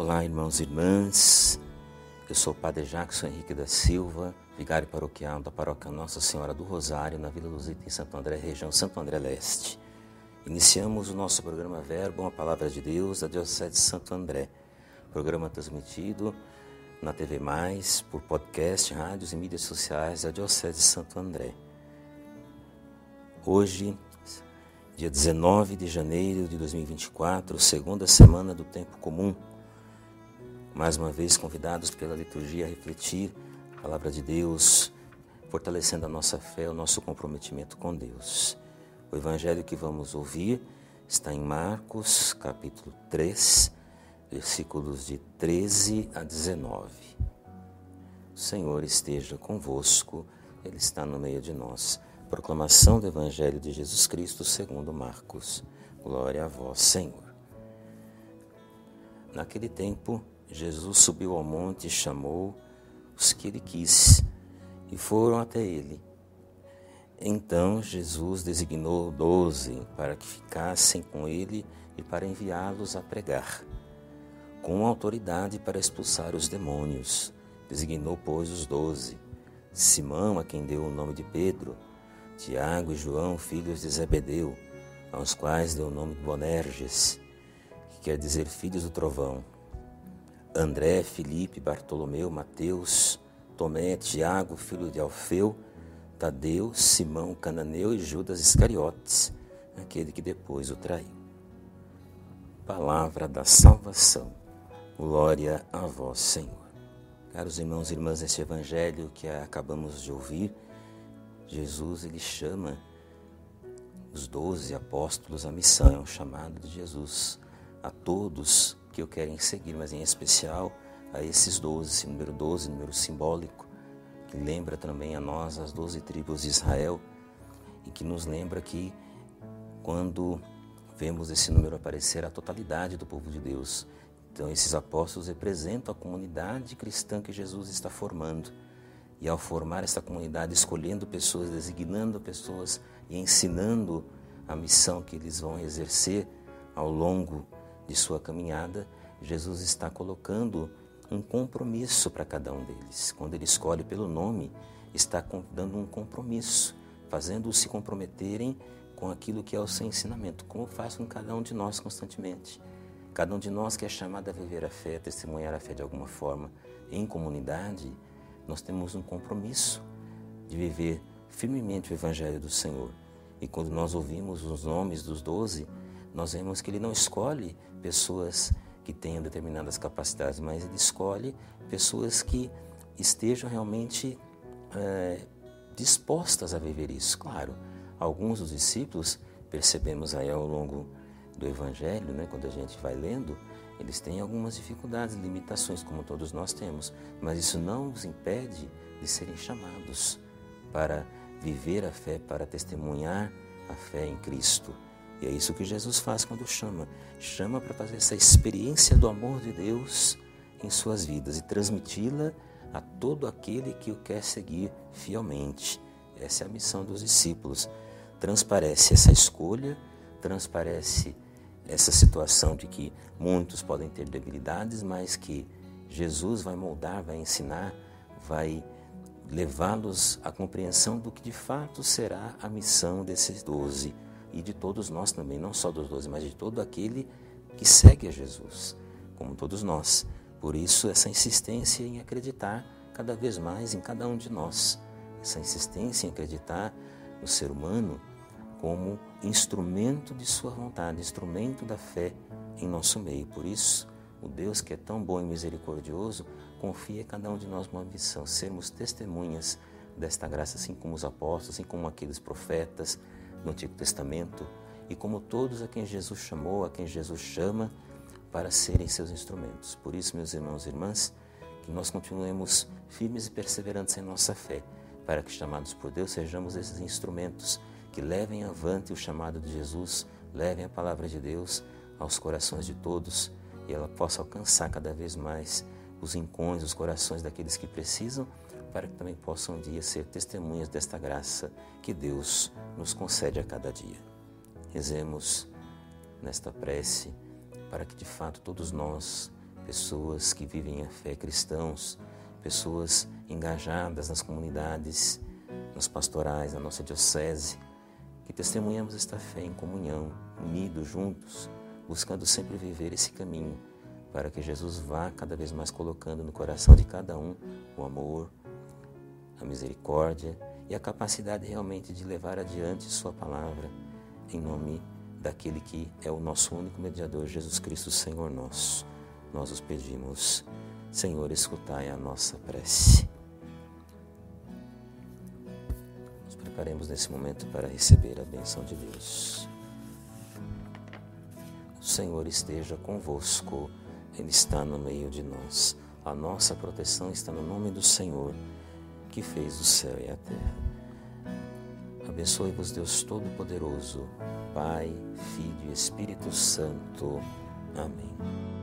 Olá, irmãos e irmãs. Eu sou o Padre Jackson Henrique da Silva, vigário paroquial da paróquia Nossa Senhora do Rosário, na Vila Luzita, em Santo André, região Santo André Leste. Iniciamos o nosso programa Verbo, a Palavra de Deus, da Diocese de Santo André. Programa transmitido na TV Mais, por podcast, rádios e mídias sociais da Diocese de Santo André. Hoje, dia 19 de janeiro de 2024, segunda semana do tempo comum mais uma vez convidados pela liturgia a refletir a palavra de Deus, fortalecendo a nossa fé, o nosso comprometimento com Deus. O evangelho que vamos ouvir está em Marcos, capítulo 3, versículos de 13 a 19. O Senhor esteja convosco, Ele está no meio de nós. Proclamação do Evangelho de Jesus Cristo segundo Marcos. Glória a vós, Senhor. Naquele tempo, Jesus subiu ao monte e chamou os que ele quis, e foram até ele. Então Jesus designou doze para que ficassem com ele e para enviá-los a pregar, com autoridade para expulsar os demônios. Designou, pois, os doze: Simão, a quem deu o nome de Pedro, Tiago e João, filhos de Zebedeu, aos quais deu o nome de Bonerges, que quer dizer filhos do trovão André, Felipe, Bartolomeu, Mateus, Tomé, Tiago, filho de Alfeu, Tadeu, Simão, Cananeu e Judas Iscariotes, aquele que depois o traiu. Palavra da salvação. Glória a vós, Senhor. Caros irmãos e irmãs, esse evangelho que acabamos de ouvir, Jesus ele chama os doze apóstolos à missão, é um chamado de Jesus a todos que o querem seguir, mas em especial a esses doze, esse número doze, número simbólico, que lembra também a nós as doze tribos de Israel e que nos lembra que quando vemos esse número aparecer, a totalidade do povo de Deus. Então, esses apóstolos representam a comunidade cristã que Jesus está formando. E ao formar essa comunidade, escolhendo pessoas, designando pessoas e ensinando a missão que eles vão exercer ao longo de sua caminhada, Jesus está colocando um compromisso para cada um deles. Quando ele escolhe pelo nome, está dando um compromisso, fazendo-os se comprometerem com aquilo que é o seu ensinamento, como faz com cada um de nós constantemente. Cada um de nós que é chamado a viver a fé, testemunhar a fé de alguma forma em comunidade, nós temos um compromisso de viver firmemente o Evangelho do Senhor. E quando nós ouvimos os nomes dos doze, nós vemos que ele não escolhe pessoas que tenham determinadas capacidades, mas ele escolhe pessoas que estejam realmente é, dispostas a viver isso. Claro, alguns dos discípulos, percebemos aí ao longo do Evangelho, né, quando a gente vai lendo, eles têm algumas dificuldades, limitações, como todos nós temos, mas isso não os impede de serem chamados para viver a fé, para testemunhar a fé em Cristo. E é isso que Jesus faz quando chama. Chama para fazer essa experiência do amor de Deus em suas vidas e transmiti-la a todo aquele que o quer seguir fielmente. Essa é a missão dos discípulos. Transparece essa escolha, transparece essa situação de que muitos podem ter debilidades, mas que Jesus vai moldar, vai ensinar, vai levá-los à compreensão do que de fato será a missão desses doze e de todos nós também, não só dos doze, mas de todo aquele que segue a Jesus, como todos nós. Por isso, essa insistência em acreditar cada vez mais em cada um de nós, essa insistência em acreditar no ser humano como instrumento de Sua vontade, instrumento da fé em nosso meio. Por isso, o Deus que é tão bom e misericordioso confia a cada um de nós uma missão, sermos testemunhas desta graça, assim como os apóstolos, assim como aqueles profetas, no Antigo Testamento e como todos a quem Jesus chamou, a quem Jesus chama para serem seus instrumentos. Por isso, meus irmãos e irmãs, que nós continuemos firmes e perseverantes em nossa fé, para que, chamados por Deus, sejamos esses instrumentos que levem avante o chamado de Jesus, levem a palavra de Deus aos corações de todos e ela possa alcançar cada vez mais os rincões, os corações daqueles que precisam para que também possam um dia ser testemunhas desta graça que Deus nos concede a cada dia. Rezemos nesta prece para que de fato todos nós, pessoas que vivem a fé cristãos, pessoas engajadas nas comunidades, nos pastorais, na nossa diocese, que testemunhamos esta fé em comunhão, unidos, juntos, buscando sempre viver esse caminho, para que Jesus vá cada vez mais colocando no coração de cada um o amor, a misericórdia e a capacidade realmente de levar adiante Sua palavra em nome daquele que é o nosso único mediador, Jesus Cristo, Senhor nosso. Nós os pedimos, Senhor, escutai a nossa prece. Nos preparemos nesse momento para receber a benção de Deus. O Senhor esteja convosco, Ele está no meio de nós. A nossa proteção está no nome do Senhor, que fez o céu e a terra. Abençoe-vos, Deus Todo-Poderoso, Pai, Filho e Espírito Santo. Amém.